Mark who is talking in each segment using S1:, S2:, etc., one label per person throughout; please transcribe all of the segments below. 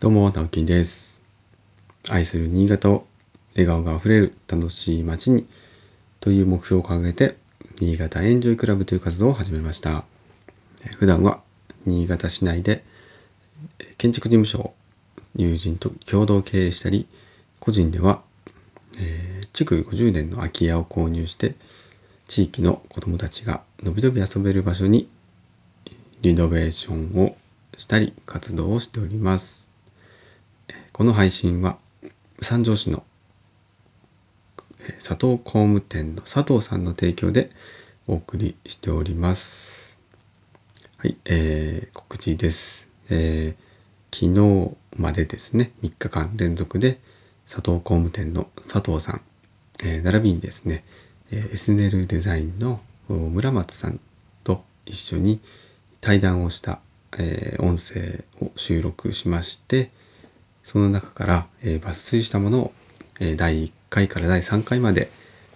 S1: どうも、直樹です。愛する新潟を笑顔があふれる楽しい街にという目標を掲げて、新潟エンジョイクラブという活動を始めました。普段は新潟市内で建築事務所を友人と共同経営したり、個人では、えー築50年の空き家を購入して、地域の子どもたちがのびのび遊べる場所にリノベーションをしたり活動をしております。この配信は三条市のえ佐藤工務店の佐藤さんの提供でお送りしております。はい、えー告知です。えー昨日までですね、3日間連続で佐藤工務店の佐藤さん、えー並びにですね、えー、エスネルデザインの村松さんと一緒に対談をした、えー音声を収録しまして、その中から、え抜粋したものを、え第1回から第3回まで、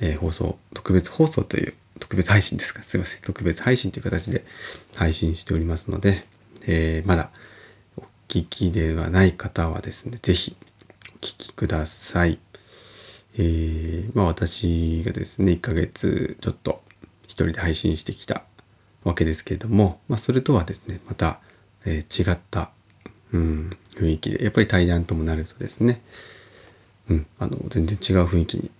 S1: え放送、特別放送という、特別配信ですか、すいません、特別配信という形で配信しておりますので、えーまだお聞きではない方はですね、ぜひお聞きください。えーまあ私がですね、1ヶ月ちょっと一人で配信してきたわけですけれども、まあそれとはですね、また、えー違った、うん、雰囲気で、やっぱり対談ともなるとですね、うん、あの、全然違う雰囲気に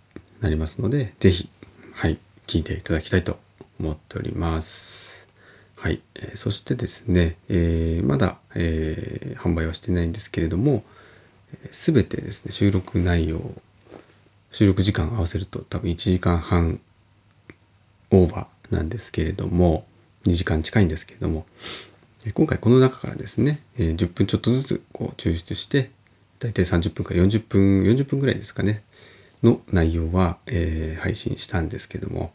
S1: なりますので、ぜひ、はい、聞いていただきたいと思っております。はい、えーそしてですね、えーまだ、えー販売はしてないんですけれども、すべてですね、収録内容、収録時間合わせると多分1時間半オーバーなんですけれども、2時間近いんですけれども、今回この中からですね、え10分ちょっとずつこう抽出して、だいたい30分から40分、40分ぐらいですかね、の内容は、えー配信したんですけども、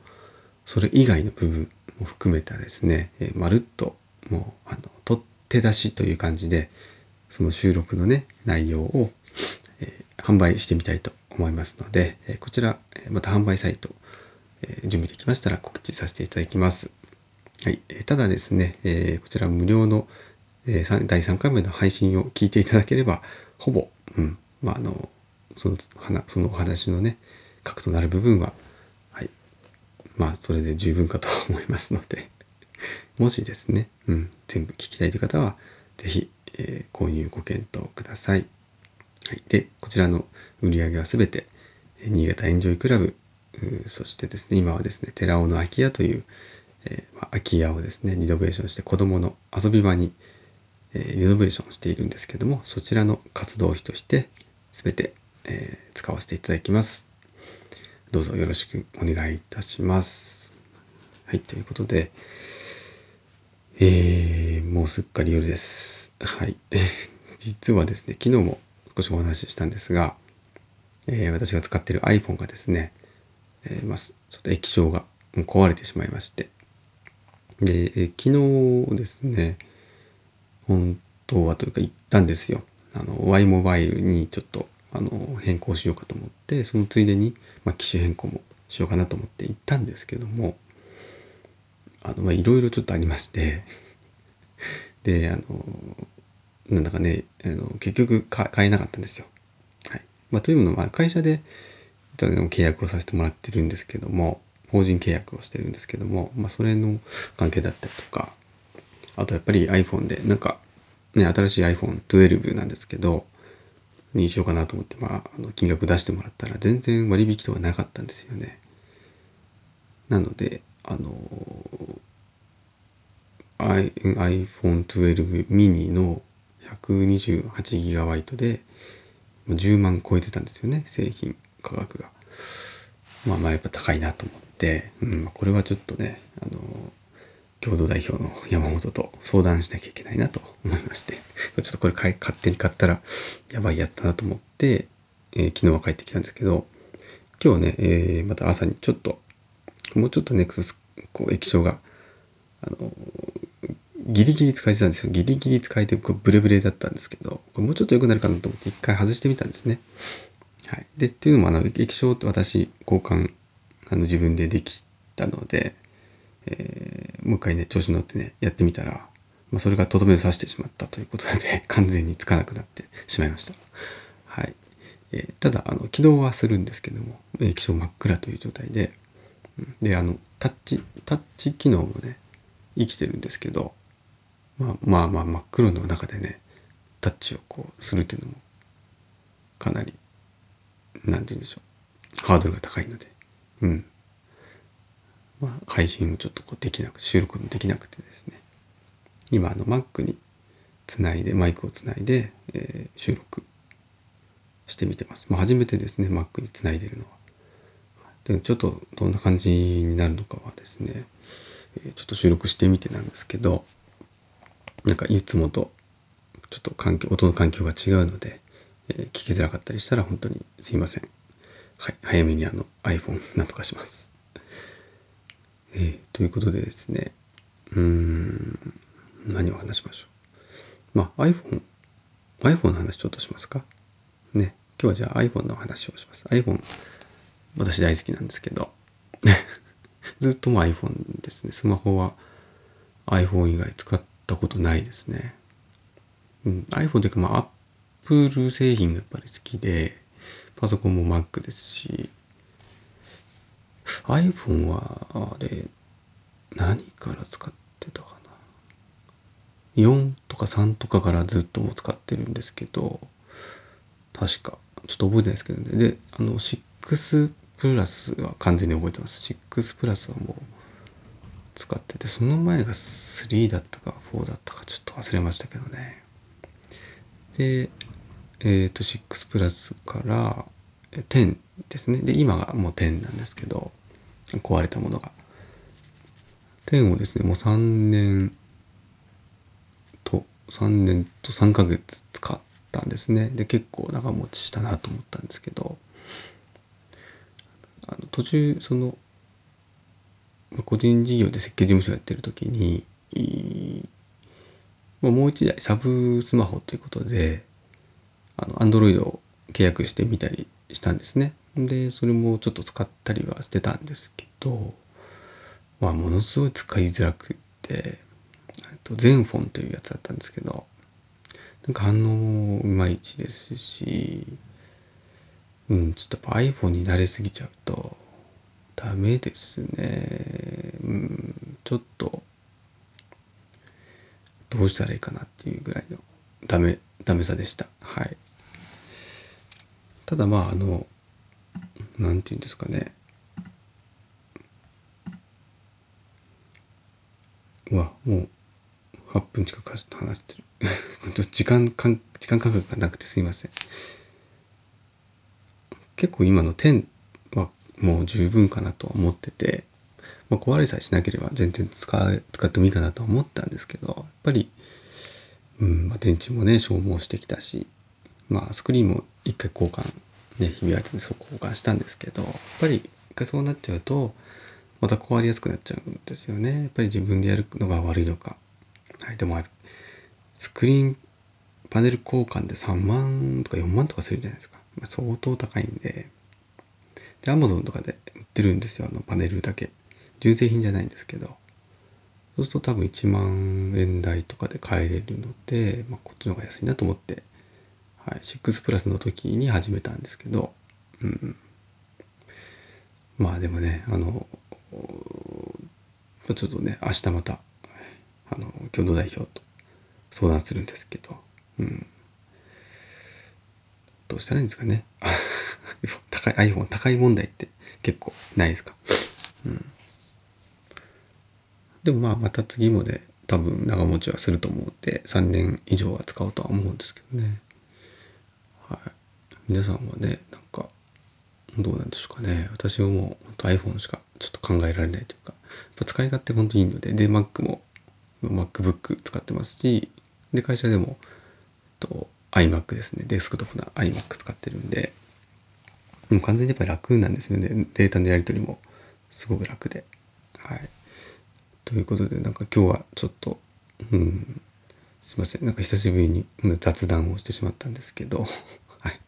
S1: それ以外の部分も含めたですね、えーまるっともう、あの、取って出しという感じで、その収録のね、内容を、えー販売してみたいと思いますので、えこちら、また販売サイト、え準備できましたら告知させていただきます。はい。ただですね、えーこちら無料の、えー第3回目の配信を聞いていただければ、ほぼ、うん、まあ、あの、その、そのお話のね、核となる部分は、はい。まあ、それで十分かと思いますので、もしですね、うん、全部聞きたいという方は、ぜひ、えー購入ご検討ください。はい。で、こちらの売り上げはすべて、新潟エンジョイクラブ、そしてですね、今はですね、寺尾の空き家という、えーまあ、空き家をですね、リノベーションして子供の遊び場に、えーリノベーションしているんですけども、そちらの活動費として、すべて、えー使わせていただきます。どうぞよろしくお願いいたします。はい、ということで、えーもうすっかり夜です。はい。実はですね、昨日も少しお話ししたんですが、えー私が使っている iPhone がですね、えーまあ、ちょっと液晶が壊れてしまいまして、で、え昨日ですね、本当はというか行ったんですよ。あの、Y モバイルにちょっと、あの、変更しようかと思って、そのついでに、まあ、機種変更もしようかなと思って行ったんですけども、あの、ま、いろいろちょっとありまして、で、あの、なんだかね、あの結局買えなかったんですよ。はい。まあ、というのは、会社で契約をさせてもらってるんですけども、法人契約をしてるんですけども、まあ、それの関係だったりとか、あとやっぱり iPhone で、なんか、ね、新しい iPhone12 なんですけど、にしようかなと思って、まあ、あの金額出してもらったら全然割引とかなかったんですよね。なので、あの、I- iPhone 12 mini の 128GB で10万超えてたんですよね、製品価格が。まあまあやっぱ高いなと思って、うん、これはちょっとね、あの、共同代表の山本と相談しなきゃいけないなと思いまして、ちょっとこれ買勝手に買ったらやばいやつだなと思って、えー昨日は帰ってきたんですけど、今日ね、えーまた朝にちょっと、もうちょっとネクソス、こう液晶が、あの、ギリギリ使えてたんですよ。ギリギリ使えてこうブレブレだったんですけど、これもうちょっと良くなるかなと思って一回外してみたんですね。はい。で、っていうのも、あの、液晶って私、交換、あの、自分でできたので、えーもう一回ね、調子乗ってね、やってみたら、まあ、それがとどめを刺してしまったということで、完全につかなくなって しまいました。はい。えー、ただ、あの、起動はするんですけども、液晶真っ暗という状態で、で、あの、タッチ、タッチ機能もね、生きてるんですけど、まあまあまあ真っ黒の中でね、タッチをこうするっていうのも、かなり、なんて言うんでしょう、ハードルが高いので、うん。まあ、配信をちょっとこうできなく、収録もできなくてですね、今、あの、Mac につないで、マイクをつないで、えー、収録してみてます。まあ、初めてですね、Mac につないでるのは。でちょっとどんな感じになるのかはですね、え、ちょっと収録してみてなんですけど、なんかいつもとちょっと環境、音の環境が違うので、え、聞きづらかったりしたら本当にすいません。はい、早めにあの iPhone なんとかします。えー、ということでですね、うーん、何を話しましょう。まあ iPhone、iPhone の話ちょっとしますか？ね。今日はじゃあ iPhone の話をします。iPhone、私大好きなんですけど、ずっとも iPhone ですね。スマホは iPhone 以外使ったことないですね。うん、iPhone というかまあ Apple 製品がやっぱり好きで、パソコンも Mac ですし、iPhone はあれ、何から使ってたかな？4とか3とかからずっとも使ってるんですけど、確か、ちょっと覚えてないですけどね。で、あの、6プラスは完全に覚えてます。6プラスはもう使ってて、その前が3だったか4だったかちょっと忘れましたけどね。で、えっ、ー、と、6プラスから10ですね。で、今がもう10なんですけど、壊れたものが。10をですね、もう3年と、3年と3ヶ月使ったんですね。で、結構長持ちしたなと思ったんですけど、あの途中、その、個人事業で設計事務所やってる時に、もう一台サブスマホということで、あの、アンドロイドを契約してみたりしたんですね。で、それもちょっと使ったりはしてたんですけど、まあ、ものすごい使いづらくって、と全フォンというやつだったんですけど、なんか反応もいまいちですし、うん、ちょっとやっぱ iPhone に慣れすぎちゃうと、ダメですね。うん、ちょっと、どうしたらいいかなっていうぐらいのダメ、ダメさでした。はい。ただまあ、あの、なんて言うんですかね。うわ、もう8分近く話してる。時間間、時間感覚がなくてすいません。結構今の10はもう十分かなとは思ってて、まあ、壊れさえしなければ全然使使ってもいいかなと思ったんですけど、やっぱり、うんまあ、電池もね、消耗してきたし、まあ、スクリーンも一回交換、ね、ひび割れてそこ交換したんですけど、やっぱり一回そうなっちゃうと、また壊れやすくなっちゃうんですよね。やっぱり自分でやるのが悪いのか。はい、でもある。スクリーンパネル交換で3万とか4万とかするじゃないですか。まあ、相当高いんで。で、アマゾンとかで売ってるんですよ、あのパネルだけ。純正品じゃないんですけど。そうすると多分1万円台とかで買えれるので、まあ、こっちの方が安いなと思って、はい、6プラスの時に始めたんですけど、うん。まあでもね、あの、ちょっとね、明日また、あの、共同代表と相談するんですけど、うん。どうしたらいいんですかね？高い、iPhone 高い問題って結構ないですか？うん。でもまあ、また次もね、多分長持ちはすると思うんで、3年以上は使おうとは思うんですけどね。はい。皆さんはね、なんか、どうなんでしょうかね。私はもう iPhone しかちょっと考えられないというか、やっぱ使い勝手本当にいいので、で、Mac も MacBook 使ってますし、で、会社でも、と iMac ですね。デスクトップな iMac 使ってるんで、も完全にやっぱり楽なんですよね。データのやり取りもすごく楽で。はい。ということで、なんか今日はちょっと、うん、すいません。なんか久しぶりに雑談をしてしまったんですけど、はい。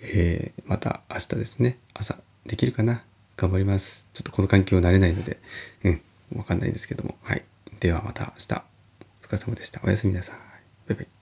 S1: えー、また明日ですね。朝できるかな？頑張ります。ちょっとこの環境慣れないので、うん、わかんないんですけども。はい。ではまた明日。お疲れ様でした。おやすみなさい。バイバイ。